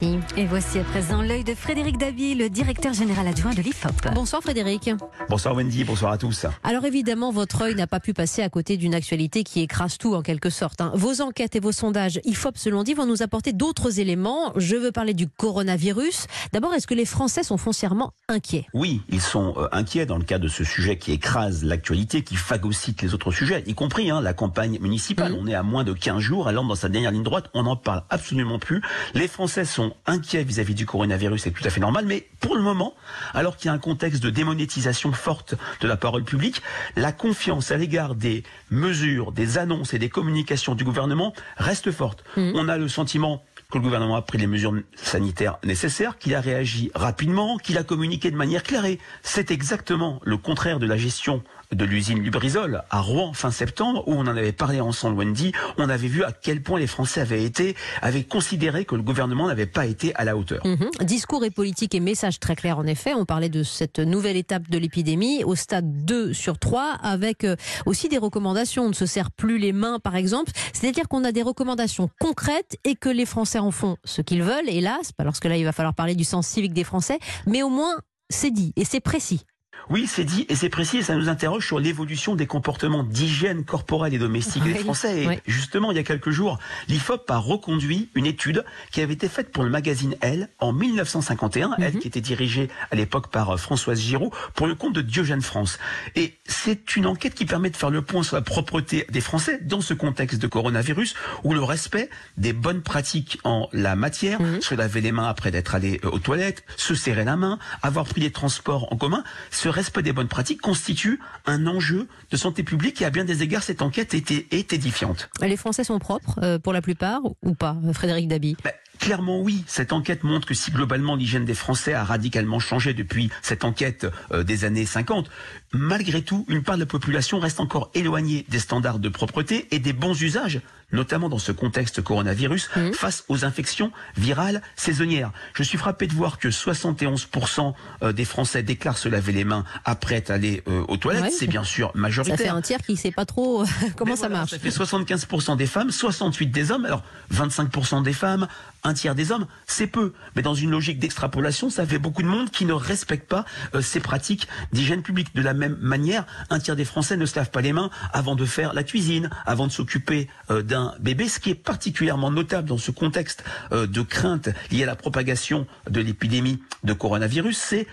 Team Et voici à présent l'œil de Frédéric Davy, le directeur général adjoint de l'IFOP. Bonsoir Frédéric. Bonsoir Wendy, bonsoir à tous. Alors évidemment, votre œil n'a pas pu passer à côté d'une actualité qui écrase tout en quelque sorte. hein. Vos enquêtes et vos sondages IFOP, selon dit, vont nous apporter d'autres éléments. Je veux parler du coronavirus. D'abord, est-ce que les Français sont foncièrement inquiets? Oui, ils sont euh, inquiets dans le cas de ce sujet qui écrase l'actualité, qui phagocyte les autres sujets, y compris hein, la campagne municipale. Mhm. On est à moins de 15 jours, elle entre dans sa dernière ligne droite, on n'en parle absolument plus. Les Français sont inquiets vis-à-vis du coronavirus, c'est tout à fait normal, mais pour le moment, alors qu'il y a un contexte de démonétisation forte de la parole publique, la confiance à l'égard des mesures, des annonces et des communications du gouvernement reste forte. Mhm. On a le sentiment que le gouvernement a pris les mesures sanitaires nécessaires, qu'il a réagi rapidement, qu'il a communiqué de manière claire. C'est exactement le contraire de la gestion de l'usine Lubrizol à Rouen fin septembre, où on en avait parlé ensemble, Wendy. On avait vu à quel point les Français avaient été, avaient considéré que le gouvernement n'avait pas été à la hauteur. Mhm. Discours et politique et message très clairs en effet. On parlait de cette nouvelle étape de l'épidémie au stade 2 sur 3 avec euh, aussi des recommandations. On ne se serre plus les mains par exemple. C'est-à-dire qu'on a des recommandations concrètes et que les Français en font ce qu'ils veulent, hélas, parce que là il va falloir parler du sens civique des Français, mais au moins c'est dit et c'est précis. Oui, c'est dit et c'est précis et ça nous interroge sur l'évolution des comportements d'hygiène corporelle et domestique des Français. Et oui. justement, il y a quelques jours, l'IFOP a reconduit une étude qui avait été faite pour le magazine Elle en 1951, Elle qui était dirigée à l'époque par euh, Françoise Giraud pour le compte de Diogène France. Et c'est une enquête qui permet de faire le point sur la propreté des Français dans ce contexte de coronavirus où le respect des bonnes pratiques en la matière, se laver les mains après d'être allé euh, aux toilettes, se serrer la main, avoir pris des transports en commun, ce respect des bonnes pratiques constitue un enjeu de santé publique et à bien des égards cette enquête était, est édifiante. Les Français sont propres euh, pour la plupart ou pas, Frédéric Dabi? Ben, clairement oui, cette enquête montre que si globalement l'hygiène des Français a radicalement changé depuis cette enquête euh, des années 50, malgré tout, une part de la population reste encore éloignée des standards de propreté et des bons usages, notamment dans ce contexte coronavirus, face aux infections virales saisonnières. Je suis frappé de voir que 71% euh, des Français déclarent se laver les mains après être allés euh, aux toilettes. Ouais. C'est bien sûr Ça majoritaire. fait un tiers qui sait pas trop comment Mais ça voilà, marche. Ça fait 75% des femmes, 68% des hommes. Alors 25% des femmes, un tiers des hommes, c'est peu. Mais dans une logique d'extrapolation, ça fait beaucoup de monde qui ne respecte pas euh, ces pratiques d'hygiène publique. De la même manière, un tiers des Français ne se lavent pas les mains avant de faire la cuisine, avant de s'occuper euh, d'un bébé. Ce qui est particulièrement notable dans ce contexte euh, de crainte liée à la propagation de l'épidémie de coronavirus, c'est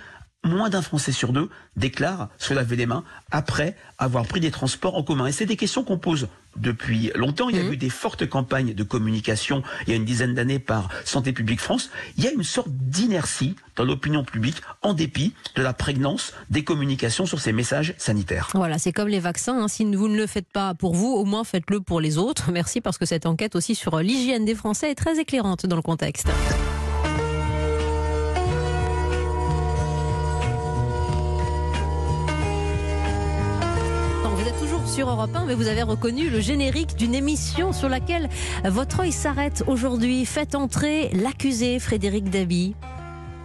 moins d'un Français sur deux déclare se laver les mains après avoir pris des transports en commun. Et c'est des questions qu'on pose depuis longtemps. Il y a eu des fortes campagnes de communication il y a une dizaine d'années par Santé publique France. Il y a une sorte d'inertie dans l'opinion publique en dépit de la prégnance des communications sur ces messages sanitaires. Voilà, c'est comme les vaccins. hein. Si vous ne le faites pas pour vous, au moins faites-le pour les autres. Merci parce que cette enquête aussi sur l'hygiène des Français est très éclairante dans le contexte. Vous êtes toujours sur Europe 1, mais vous avez reconnu le générique d'une émission sur laquelle votre œil s'arrête aujourd'hui. Faites entrer l'accusé Frédéric Dabi.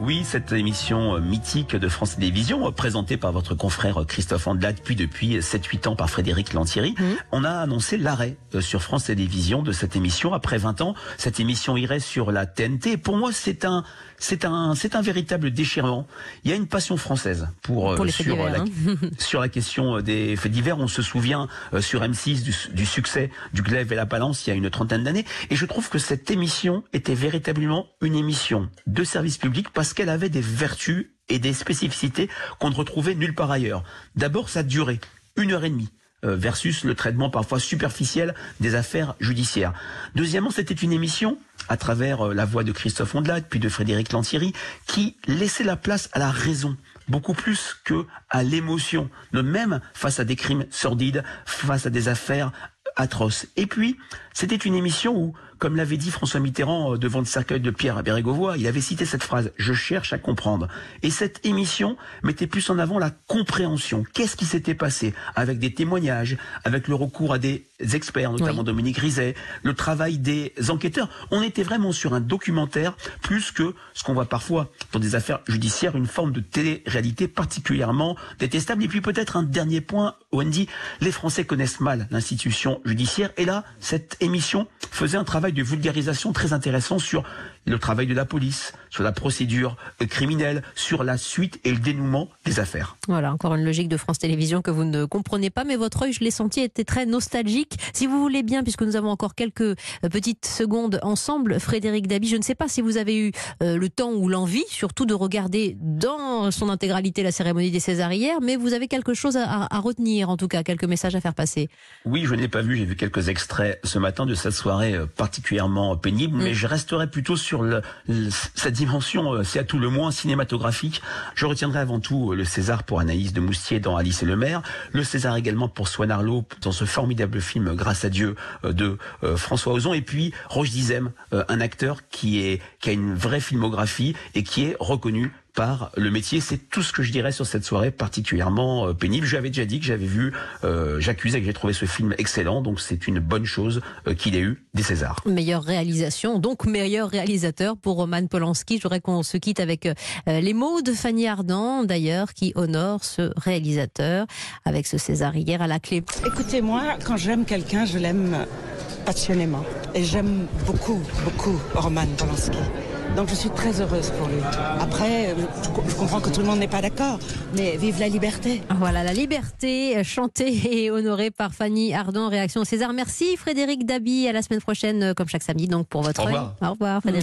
Oui, cette émission euh, mythique de France Télévisions, euh, présentée par votre confrère euh, Christophe Andelat, puis depuis 7-8 ans par Frédéric Lantieri, on a annoncé l'arrêt euh, sur France Télévisions de cette émission. Après 20 ans, cette émission irait sur la TNT. Pour moi, c'est un, c'est un, c'est un véritable déchirement. Il y a une passion française pour, euh, Pour les sur, divers, la, hein. sur la question euh, des faits divers. On se souvient euh, sur M6 du, du succès du Glaive et la Balance il y a une trentaine d'années. Et je trouve que cette émission était véritablement une émission de service public parce qu'elle avait des vertus et des spécificités qu'on ne retrouvait nulle part ailleurs. D'abord, sa durée, une heure et demie euh, versus le traitement parfois superficiel des affaires judiciaires. Deuxièmement, c'était une émission, à travers euh, la voix de Christophe Ondelat, puis de Frédéric Lantieri, qui laissait la place à la raison, beaucoup plus que à l'émotion, même face à des crimes sordides, face à des affaires atroces. Et puis, c'était une émission où, comme l'avait dit François Mitterrand euh, devant le cercueil de Pierre à Bérégovoy, il avait cité cette phrase « Je cherche à comprendre ». Et cette émission mettait plus en avant la compréhension. Qu'est-ce qui s'était passé Avec des témoignages, avec le recours à des experts, notamment Oui. Dominique Rizet, le travail des enquêteurs. On était vraiment sur un documentaire plus que ce qu'on voit parfois dans des affaires judiciaires, une forme de télé-réalité particulièrement détestable. Et puis peut-être un dernier point, Wendy, les Français connaissent mal l'institution judiciaire. Et là, cette émission faisait un travail de vulgarisation très intéressant sur le travail de la police, sur la procédure criminelle, sur la suite et le dénouement des affaires. Voilà, encore une logique de France Télévisions que vous ne comprenez pas, mais votre œil, je l'ai senti, était très nostalgique. Si vous voulez bien, puisque nous avons encore quelques euh, petites secondes ensemble, Frédéric Dabi, je ne sais pas si vous avez eu euh, le temps ou l'envie, surtout de regarder dans son intégralité la cérémonie des Césars hier, mais vous avez quelque chose à, à retenir, en tout cas, quelques messages à faire passer. Oui, je n'ai pas vu, j'ai vu quelques extraits ce matin de cette soirée euh, particulièrement pénible, mm. mais je resterai plutôt sur le, cette dimension, c'est à tout le moins cinématographique. Je retiendrai avant tout le César pour Anaïs de Moustier dans Alice et le maire, le César également pour Swan Arlo dans ce formidable film Grâce à Dieu de François Ozon, et puis Roche Dizem, un acteur qui, qui a une vraie filmographie et qui est reconnu par le métier. C'est tout ce que je dirais sur cette soirée particulièrement euh, pénible. J'avais déjà dit que j'avais vu euh, J'accuse et que j'ai trouvé ce film excellent, donc c'est une bonne chose euh, qu'il ait eu des Césars. Meilleure réalisation, donc meilleur réalisateur pour Roman Polanski. Je voudrais qu'on se quitte avec euh, les mots de Fanny Ardant, d'ailleurs, qui honore ce réalisateur avec ce César hier à la clé. Écoutez, moi, quand j'aime quelqu'un, je l'aime passionnément. Et j'aime beaucoup, beaucoup Roman Polanski. Donc je suis très heureuse pour lui. Après, je comprends que tout le monde n'est pas d'accord, mais vive la liberté. Voilà, la liberté, chantée et honorée par Fanny Ardant, réaction César. Merci Frédéric Dabi, à la semaine prochaine, comme chaque samedi, donc pour votre Au revoir. Au revoir Frédéric.